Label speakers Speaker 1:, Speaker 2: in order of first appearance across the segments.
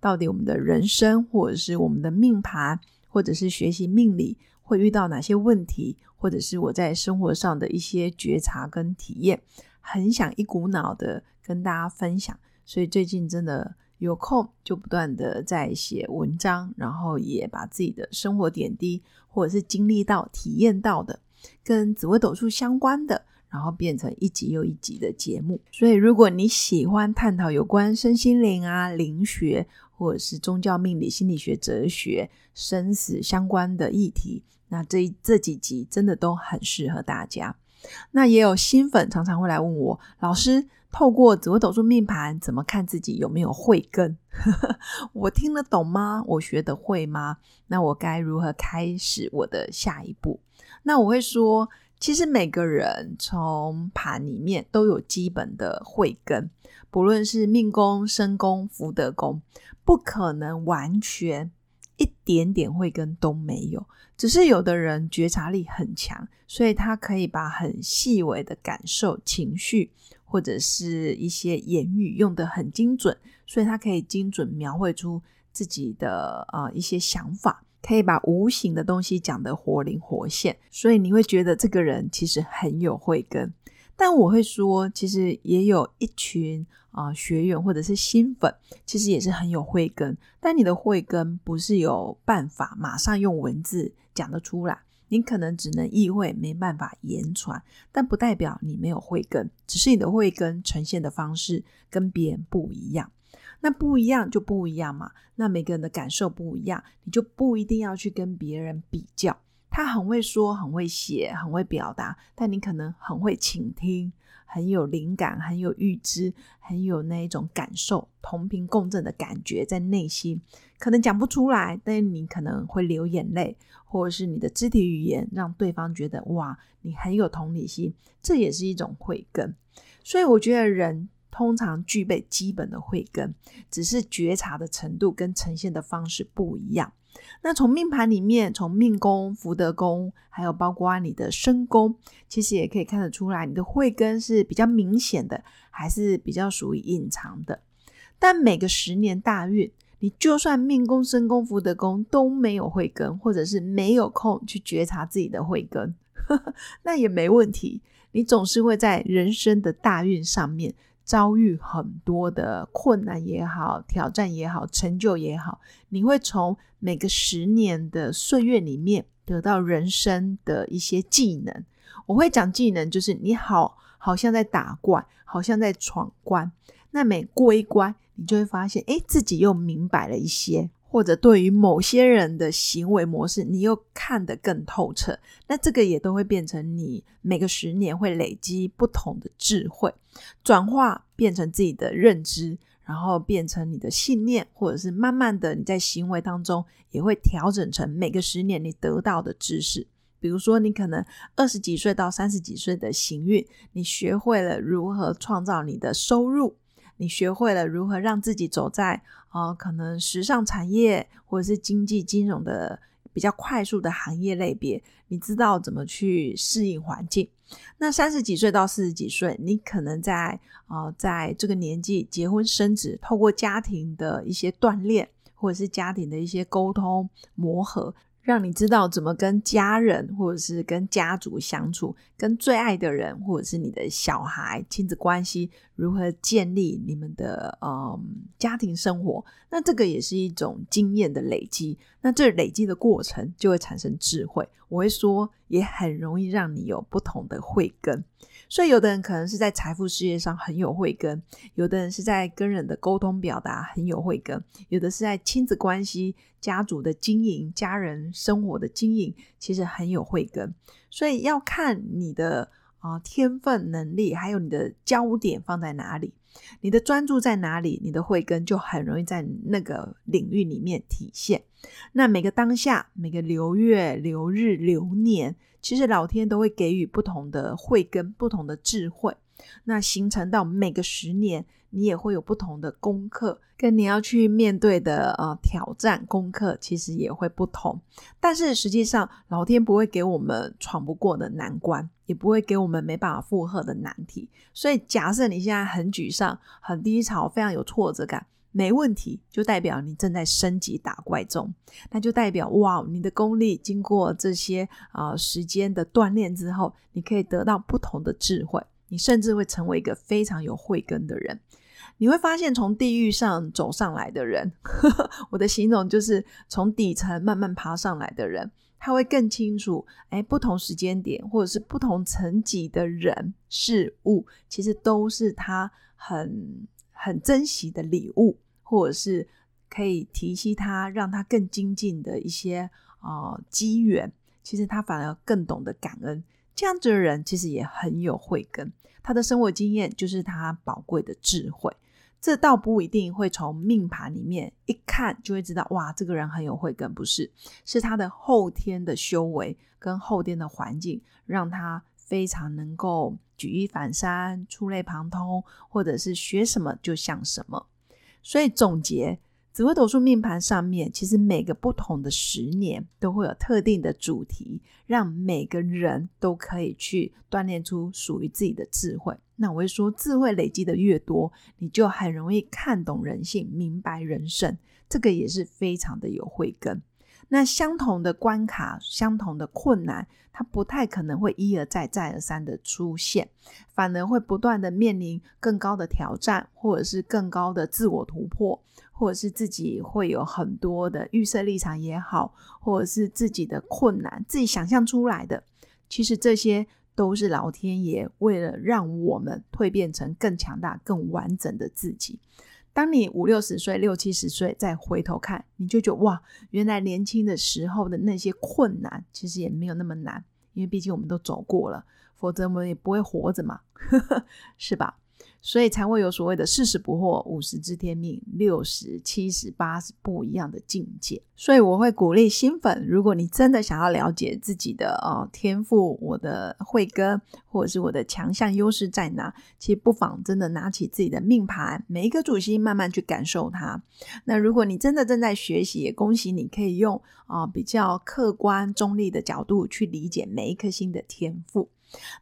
Speaker 1: 到底我们的人生，或者是我们的命盘，或者是学习命理，会遇到哪些问题，或者是我在生活上的一些觉察跟体验，很想一股脑的跟大家分享。所以最近真的有空，就不断的在写文章，然后也把自己的生活点滴，或者是经历到、体验到的，跟紫微斗数相关的。然后变成一集又一集的节目，所以如果你喜欢探讨有关身心灵啊、灵学或者是宗教命理、心理学、哲学、生死相关的议题，那这这几集真的都很适合大家。那也有新粉常常会来问我，老师透过紫微斗数命盘怎么看自己有没有慧根？我听得懂吗？我学得会吗？那我该如何开始我的下一步？那我会说。其实每个人从盘里面都有基本的慧根，不论是命宫、身宫、福德宫，不可能完全一点点慧根都没有。只是有的人觉察力很强，所以他可以把很细微的感受、情绪或者是一些言语用得很精准，所以他可以精准描绘出自己的呃一些想法。可以把无形的东西讲得活灵活现，所以你会觉得这个人其实很有慧根。但我会说，其实也有一群啊学员或者是新粉，其实也是很有慧根。但你的慧根不是有办法马上用文字讲得出来，你可能只能意会，没办法言传。但不代表你没有慧根，只是你的慧根呈现的方式跟别人不一样。那不一样就不一样嘛，那每个人的感受不一样，你就不一定要去跟别人比较。他很会说，很会写，很会表达，但你可能很会倾听，很有灵感，很有预知，很有那一种感受，同频共振的感觉在内心，可能讲不出来，但你可能会流眼泪，或者是你的肢体语言让对方觉得哇，你很有同理心，这也是一种慧根。所以我觉得人。通常具备基本的慧根，只是觉察的程度跟呈现的方式不一样。那从命盘里面，从命宫、福德宫，还有包括你的身宫，其实也可以看得出来，你的慧根是比较明显的，还是比较属于隐藏的。但每个十年大运，你就算命宫、身宫、福德宫都没有慧根，或者是没有空去觉察自己的慧根，那也没问题。你总是会在人生的大运上面。遭遇很多的困难也好，挑战也好，成就也好，你会从每个十年的岁月里面得到人生的一些技能。我会讲技能，就是你好，好像在打怪，好像在闯关。那每过一关，你就会发现，哎，自己又明白了一些。或者对于某些人的行为模式，你又看得更透彻，那这个也都会变成你每个十年会累积不同的智慧，转化变成自己的认知，然后变成你的信念，或者是慢慢的你在行为当中也会调整成每个十年你得到的知识。比如说，你可能二十几岁到三十几岁的行运，你学会了如何创造你的收入。你学会了如何让自己走在啊，可能时尚产业或者是经济金融的比较快速的行业类别，你知道怎么去适应环境。那三十几岁到四十几岁，你可能在啊，在这个年纪结婚生子，透过家庭的一些锻炼，或者是家庭的一些沟通磨合。让你知道怎么跟家人或者是跟家族相处，跟最爱的人或者是你的小孩亲子关系如何建立你们的嗯家庭生活，那这个也是一种经验的累积。那这累积的过程就会产生智慧。我会说，也很容易让你有不同的慧根。所以，有的人可能是在财富事业上很有慧根，有的人是在跟人的沟通表达很有慧根，有的是在亲子关系、家族的经营、家人生活的经营，其实很有慧根。所以要看你的啊天分、能力，还有你的焦点放在哪里。你的专注在哪里，你的慧根就很容易在那个领域里面体现。那每个当下、每个流月、流日、流年，其实老天都会给予不同的慧根、不同的智慧。那形成到每个十年，你也会有不同的功课，跟你要去面对的呃挑战功课，其实也会不同。但是实际上，老天不会给我们闯不过的难关，也不会给我们没办法负荷的难题。所以，假设你现在很沮丧、很低潮、非常有挫折感，没问题，就代表你正在升级打怪中。那就代表哇，你的功力经过这些啊时间的锻炼之后，你可以得到不同的智慧。你甚至会成为一个非常有慧根的人。你会发现，从地狱上走上来的人，我的形容就是从底层慢慢爬上来的人，他会更清楚，哎，不同时间点或者是不同层级的人事物，其实都是他很很珍惜的礼物，或者是可以提携他，让他更精进的一些啊机缘。其实他反而更懂得感恩。这样子的人其实也很有慧根，他的生活经验就是他宝贵的智慧。这倒不一定会从命盘里面一看就会知道，哇，这个人很有慧根，不是？是他的后天的修为跟后天的环境，让他非常能够举一反三、触类旁通，或者是学什么就像什么。所以总结。紫微斗数命盘上面，其实每个不同的十年都会有特定的主题，让每个人都可以去锻炼出属于自己的智慧。那我会说，智慧累积的越多，你就很容易看懂人性，明白人生。这个也是非常的有慧根。那相同的关卡，相同的困难，它不太可能会一而再、再而三的出现，反而会不断的面临更高的挑战，或者是更高的自我突破，或者是自己会有很多的预设立场也好，或者是自己的困难，自己想象出来的，其实这些都是老天爷为了让我们蜕变成更强大、更完整的自己。当你五六十岁、六七十岁再回头看，你就觉得哇，原来年轻的时候的那些困难其实也没有那么难，因为毕竟我们都走过了，否则我们也不会活着嘛，是吧？所以才会有所谓的四十不惑，五十知天命，六十七十八十不一样的境界。所以我会鼓励新粉，如果你真的想要了解自己的哦天赋，我的慧根，或者是我的强项优势在哪，其实不妨真的拿起自己的命盘，每一个主星慢慢去感受它。那如果你真的正在学习，也恭喜你可以用啊比较客观中立的角度去理解每一颗星的天赋。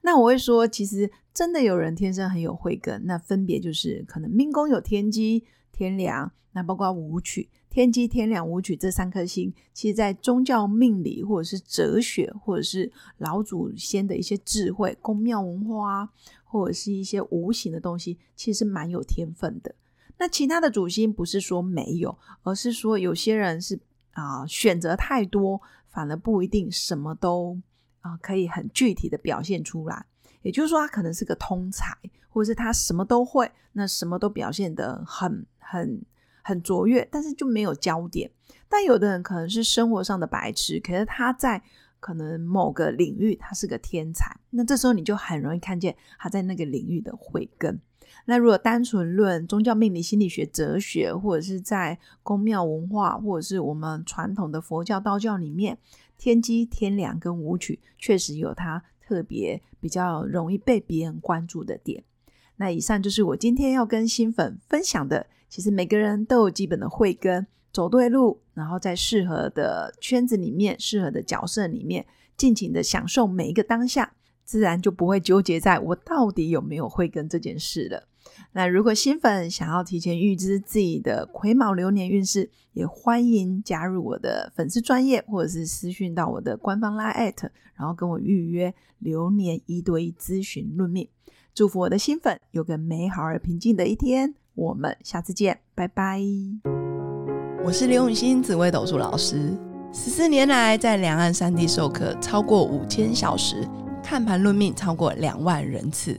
Speaker 1: 那我会说，其实真的有人天生很有慧根，那分别就是可能命宫有天机、天梁，那包括武曲、天机、天梁、武曲这三颗星，其实在宗教命理或者是哲学，或者是老祖先的一些智慧、宫庙文化，或者是一些无形的东西，其实蛮有天分的。那其他的主星不是说没有，而是说有些人是啊选择太多，反而不一定什么都。啊，可以很具体的表现出来，也就是说，他可能是个通才，或者是他什么都会，那什么都表现得很很很卓越，但是就没有焦点。但有的人可能是生活上的白痴，可是他在可能某个领域他是个天才，那这时候你就很容易看见他在那个领域的慧根。那如果单纯论宗教命理、心理学、哲学，或者是在宫庙文化，或者是我们传统的佛教、道教里面。天机、天良跟舞曲确实有它特别比较容易被别人关注的点。那以上就是我今天要跟新粉分享的。其实每个人都有基本的慧根，走对路，然后在适合的圈子里面、适合的角色里面，尽情的享受每一个当下，自然就不会纠结在我到底有没有慧根这件事了。那如果新粉想要提前预知自己的癸卯流年运势，也欢迎加入我的粉丝专业，或者是私讯到我的官方拉艾特，然后跟我预约流年一对一咨询论命。祝福我的新粉有个美好而平静的一天。我们下次见，拜拜。我是刘永新紫微斗数老师，十四年来在两岸三地授课超过五千小时，看盘论命超过两万人次。